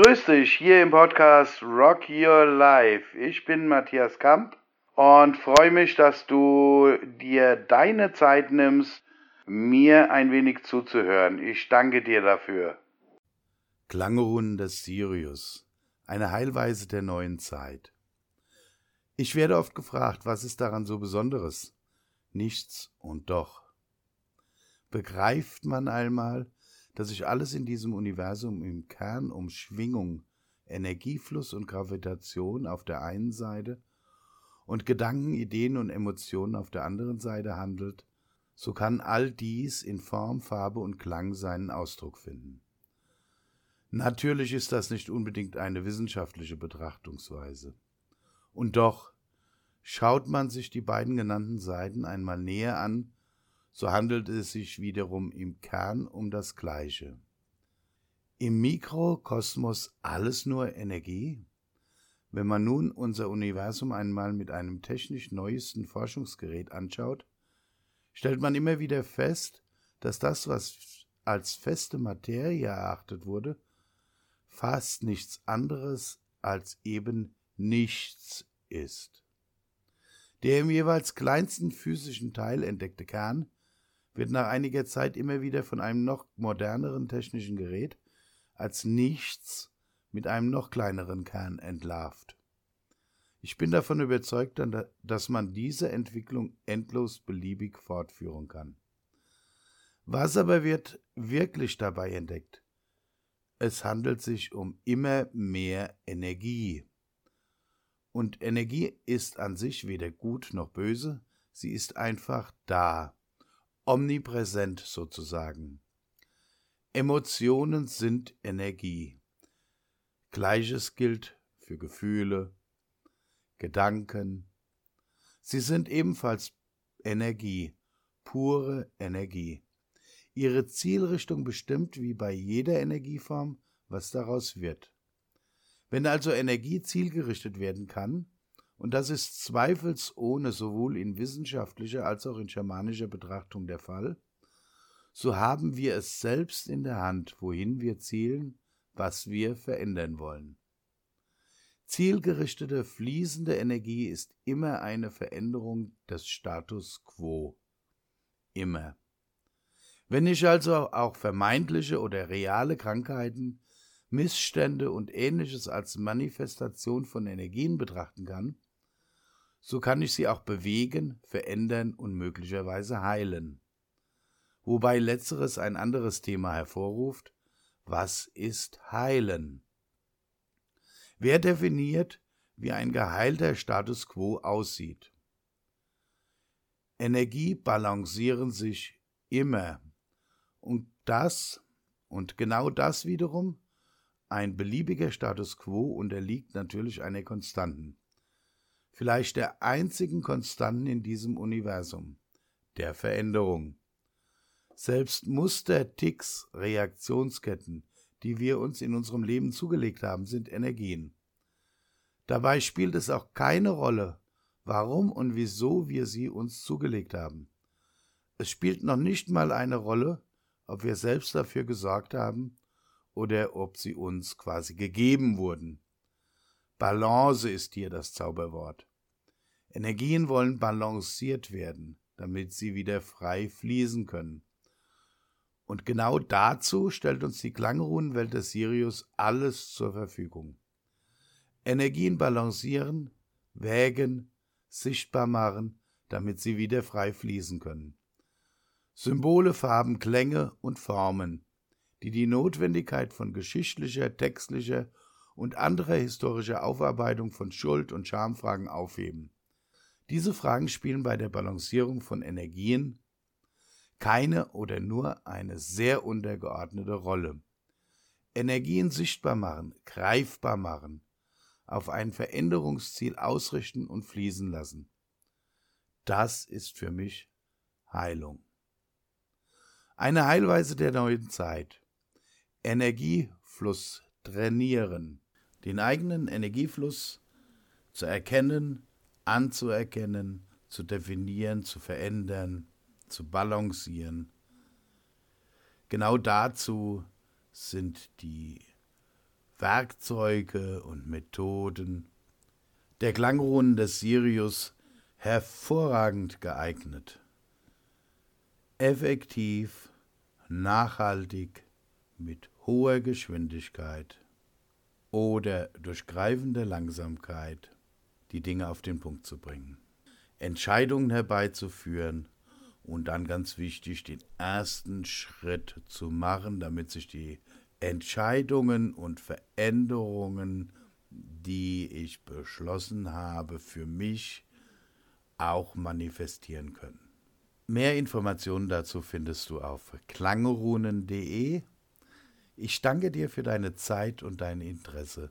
Grüß dich hier im Podcast Rock Your Life. Ich bin Matthias Kamp und freue mich, dass du dir deine Zeit nimmst, mir ein wenig zuzuhören. Ich danke dir dafür. Klangruhen des Sirius, eine Heilweise der neuen Zeit. Ich werde oft gefragt, was ist daran so Besonderes? Nichts und doch. Begreift man einmal, dass sich alles in diesem Universum im Kern um Schwingung, Energiefluss und Gravitation auf der einen Seite und Gedanken, Ideen und Emotionen auf der anderen Seite handelt, so kann all dies in Form, Farbe und Klang seinen Ausdruck finden. Natürlich ist das nicht unbedingt eine wissenschaftliche Betrachtungsweise. Und doch, schaut man sich die beiden genannten Seiten einmal näher an, so handelt es sich wiederum im Kern um das Gleiche. Im Mikrokosmos alles nur Energie? Wenn man nun unser Universum einmal mit einem technisch neuesten Forschungsgerät anschaut, stellt man immer wieder fest, dass das, was als feste Materie erachtet wurde, fast nichts anderes als eben nichts ist. Der im jeweils kleinsten physischen Teil entdeckte Kern wird nach einiger Zeit immer wieder von einem noch moderneren technischen Gerät als nichts mit einem noch kleineren Kern entlarvt. Ich bin davon überzeugt, dass man diese Entwicklung endlos beliebig fortführen kann. Was aber wird wirklich dabei entdeckt? Es handelt sich um immer mehr Energie. Und Energie ist an sich weder gut noch böse, sie ist einfach da omnipräsent sozusagen. Emotionen sind Energie. Gleiches gilt für Gefühle, Gedanken. Sie sind ebenfalls Energie, pure Energie. Ihre Zielrichtung bestimmt wie bei jeder Energieform, was daraus wird. Wenn also Energie zielgerichtet werden kann, und das ist zweifelsohne sowohl in wissenschaftlicher als auch in schamanischer Betrachtung der Fall, so haben wir es selbst in der Hand, wohin wir zielen, was wir verändern wollen. Zielgerichtete, fließende Energie ist immer eine Veränderung des Status quo. Immer. Wenn ich also auch vermeintliche oder reale Krankheiten, Missstände und ähnliches als Manifestation von Energien betrachten kann, so kann ich sie auch bewegen, verändern und möglicherweise heilen. Wobei letzteres ein anderes Thema hervorruft, was ist heilen? Wer definiert, wie ein geheilter Status quo aussieht? Energie balancieren sich immer. Und das, und genau das wiederum, ein beliebiger Status quo unterliegt natürlich einer Konstanten vielleicht der einzigen Konstanten in diesem Universum, der Veränderung. Selbst Muster, Ticks, Reaktionsketten, die wir uns in unserem Leben zugelegt haben, sind Energien. Dabei spielt es auch keine Rolle, warum und wieso wir sie uns zugelegt haben. Es spielt noch nicht mal eine Rolle, ob wir selbst dafür gesorgt haben oder ob sie uns quasi gegeben wurden. Balance ist hier das Zauberwort. Energien wollen balanciert werden, damit sie wieder frei fließen können. Und genau dazu stellt uns die Klangruhenwelt des Sirius alles zur Verfügung. Energien balancieren, wägen, sichtbar machen, damit sie wieder frei fließen können. Symbole, Farben, Klänge und Formen, die die Notwendigkeit von geschichtlicher, textlicher und anderer historischer Aufarbeitung von Schuld- und Schamfragen aufheben. Diese Fragen spielen bei der Balancierung von Energien keine oder nur eine sehr untergeordnete Rolle. Energien sichtbar machen, greifbar machen, auf ein Veränderungsziel ausrichten und fließen lassen. Das ist für mich Heilung. Eine Heilweise der neuen Zeit. Energiefluss trainieren, den eigenen Energiefluss zu erkennen, anzuerkennen, zu definieren, zu verändern, zu balancieren. Genau dazu sind die Werkzeuge und Methoden der Klangrunden des Sirius hervorragend geeignet. Effektiv, nachhaltig, mit hoher Geschwindigkeit oder durch greifende Langsamkeit die Dinge auf den Punkt zu bringen, Entscheidungen herbeizuführen und dann ganz wichtig, den ersten Schritt zu machen, damit sich die Entscheidungen und Veränderungen, die ich beschlossen habe, für mich auch manifestieren können. Mehr Informationen dazu findest du auf klangrunen.de. Ich danke dir für deine Zeit und dein Interesse.